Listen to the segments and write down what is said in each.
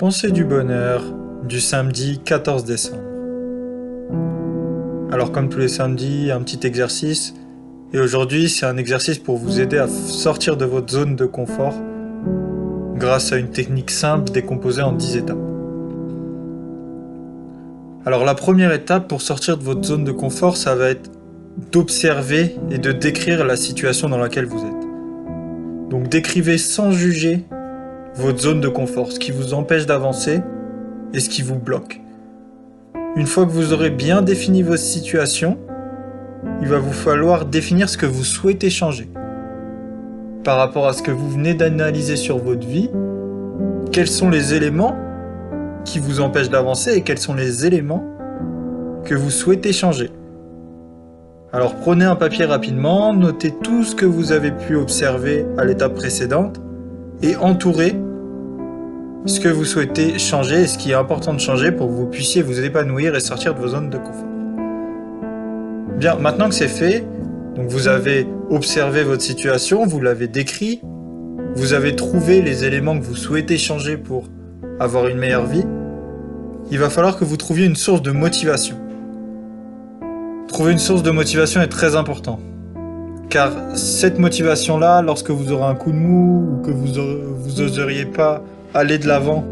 Pensée du bonheur du samedi 14 décembre. Alors comme tous les samedis, un petit exercice. Et aujourd'hui, c'est un exercice pour vous aider à sortir de votre zone de confort grâce à une technique simple décomposée en 10 étapes. Alors la première étape pour sortir de votre zone de confort, ça va être d'observer et de décrire la situation dans laquelle vous êtes. Donc décrivez sans juger votre zone de confort, ce qui vous empêche d'avancer et ce qui vous bloque. Une fois que vous aurez bien défini votre situation, il va vous falloir définir ce que vous souhaitez changer. Par rapport à ce que vous venez d'analyser sur votre vie, quels sont les éléments qui vous empêchent d'avancer et quels sont les éléments que vous souhaitez changer? Alors prenez un papier rapidement, notez tout ce que vous avez pu observer à l'étape précédente et entourez ce que vous souhaitez changer et ce qui est important de changer pour que vous puissiez vous épanouir et sortir de vos zones de confort. Bien, maintenant que c'est fait, donc vous avez observé votre situation, vous l'avez décrit, vous avez trouvé les éléments que vous souhaitez changer pour avoir une meilleure vie, il va falloir que vous trouviez une source de motivation. Trouver une source de motivation est très important. Car cette motivation-là, lorsque vous aurez un coup de mou ou que vous, vous oseriez pas aller de l'avant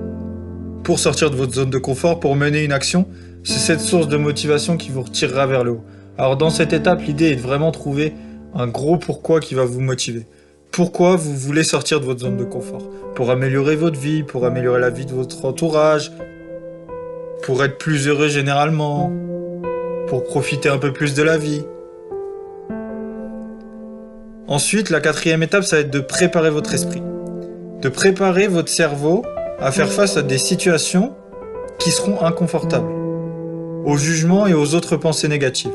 pour sortir de votre zone de confort, pour mener une action, c'est cette source de motivation qui vous retirera vers le haut. Alors dans cette étape, l'idée est de vraiment trouver un gros pourquoi qui va vous motiver. Pourquoi vous voulez sortir de votre zone de confort? Pour améliorer votre vie, pour améliorer la vie de votre entourage, pour être plus heureux généralement, pour profiter un peu plus de la vie. Ensuite, la quatrième étape, ça va être de préparer votre esprit. De préparer votre cerveau à faire face à des situations qui seront inconfortables, au jugement et aux autres pensées négatives.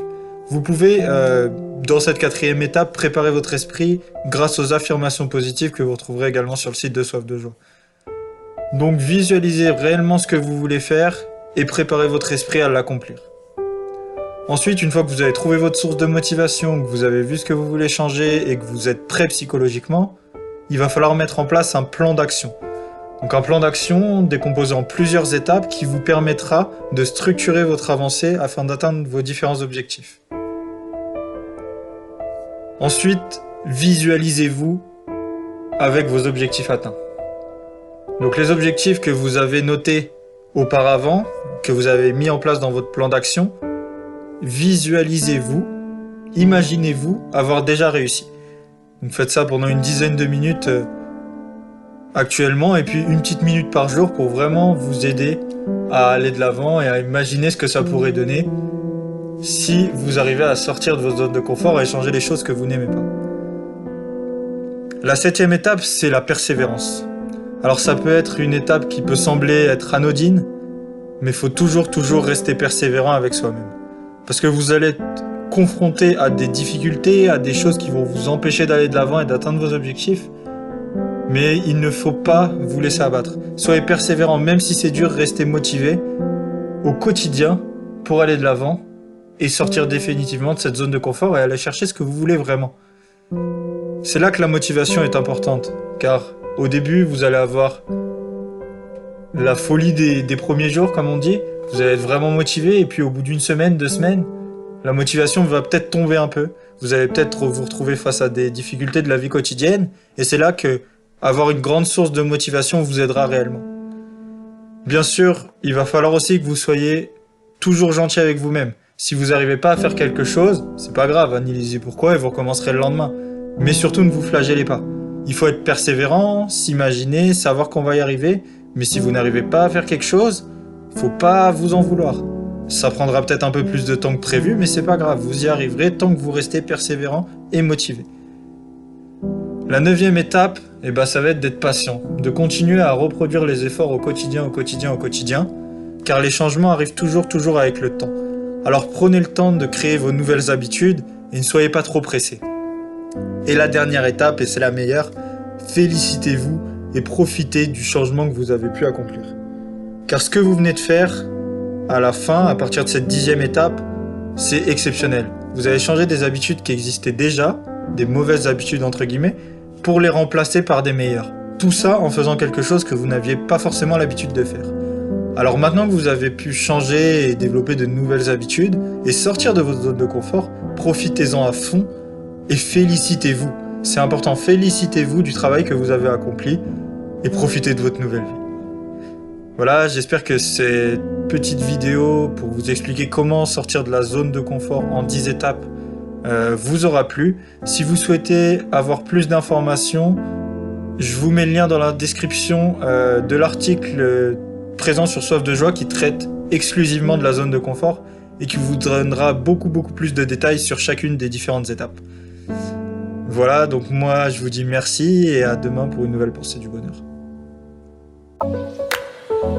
Vous pouvez, euh, dans cette quatrième étape, préparer votre esprit grâce aux affirmations positives que vous retrouverez également sur le site de Soif de Joie. Donc visualisez réellement ce que vous voulez faire et préparez votre esprit à l'accomplir. Ensuite, une fois que vous avez trouvé votre source de motivation, que vous avez vu ce que vous voulez changer et que vous êtes prêt psychologiquement, il va falloir mettre en place un plan d'action. Donc un plan d'action décomposé en plusieurs étapes qui vous permettra de structurer votre avancée afin d'atteindre vos différents objectifs. Ensuite, visualisez-vous avec vos objectifs atteints. Donc les objectifs que vous avez notés auparavant, que vous avez mis en place dans votre plan d'action, visualisez-vous, imaginez-vous avoir déjà réussi. Donc faites ça pendant une dizaine de minutes euh, actuellement et puis une petite minute par jour pour vraiment vous aider à aller de l'avant et à imaginer ce que ça pourrait donner si vous arrivez à sortir de votre zone de confort et changer les choses que vous n'aimez pas. La septième étape, c'est la persévérance. Alors ça peut être une étape qui peut sembler être anodine, mais il faut toujours, toujours rester persévérant avec soi-même. Parce que vous allez être confronté à des difficultés, à des choses qui vont vous empêcher d'aller de l'avant et d'atteindre vos objectifs. Mais il ne faut pas vous laisser abattre. Soyez persévérant, même si c'est dur, restez motivé au quotidien pour aller de l'avant et sortir définitivement de cette zone de confort et aller chercher ce que vous voulez vraiment. C'est là que la motivation est importante, car au début, vous allez avoir la folie des, premiers jours, comme on dit. Vous allez être vraiment motivé, et puis au bout d'une semaine, deux semaines, la motivation va peut-être tomber un peu. Vous allez peut-être vous retrouver face à des difficultés de la vie quotidienne, et c'est là que avoir une grande source de motivation vous aidera réellement. Bien sûr, il va falloir aussi que vous soyez toujours gentil avec vous-même. Si vous n'arrivez pas à faire quelque chose, c'est pas grave, analysez pourquoi et vous recommencerez le lendemain. Mais surtout ne vous flagellez pas. Il faut être persévérant, s'imaginer, savoir qu'on va y arriver, mais si vous n'arrivez pas à faire quelque chose, faut pas vous en vouloir. Ça prendra peut-être un peu plus de temps que prévu, mais c'est pas grave, vous y arriverez tant que vous restez persévérant et motivé. La neuvième étape, eh ben, ça va être d'être patient, de continuer à reproduire les efforts au quotidien, au quotidien, au quotidien, car les changements arrivent toujours, toujours avec le temps. Alors prenez le temps de créer vos nouvelles habitudes et ne soyez pas trop pressé. Et la dernière étape, et c'est la meilleure, félicitez-vous et profitez du changement que vous avez pu accomplir. Car ce que vous venez de faire, à la fin, à partir de cette dixième étape, c'est exceptionnel. Vous avez changé des habitudes qui existaient déjà, des mauvaises habitudes entre guillemets, pour les remplacer par des meilleures. Tout ça en faisant quelque chose que vous n'aviez pas forcément l'habitude de faire. Alors maintenant que vous avez pu changer et développer de nouvelles habitudes et sortir de votre zone de confort, profitez-en à fond et félicitez-vous. C'est important, félicitez-vous du travail que vous avez accompli et profitez de votre nouvelle vie. Voilà, j'espère que cette petite vidéo pour vous expliquer comment sortir de la zone de confort en 10 étapes euh, vous aura plu. Si vous souhaitez avoir plus d'informations, je vous mets le lien dans la description euh, de l'article présent sur Soif de Joie qui traite exclusivement de la zone de confort et qui vous donnera beaucoup beaucoup plus de détails sur chacune des différentes étapes. Voilà, donc moi je vous dis merci et à demain pour une nouvelle pensée du bonheur.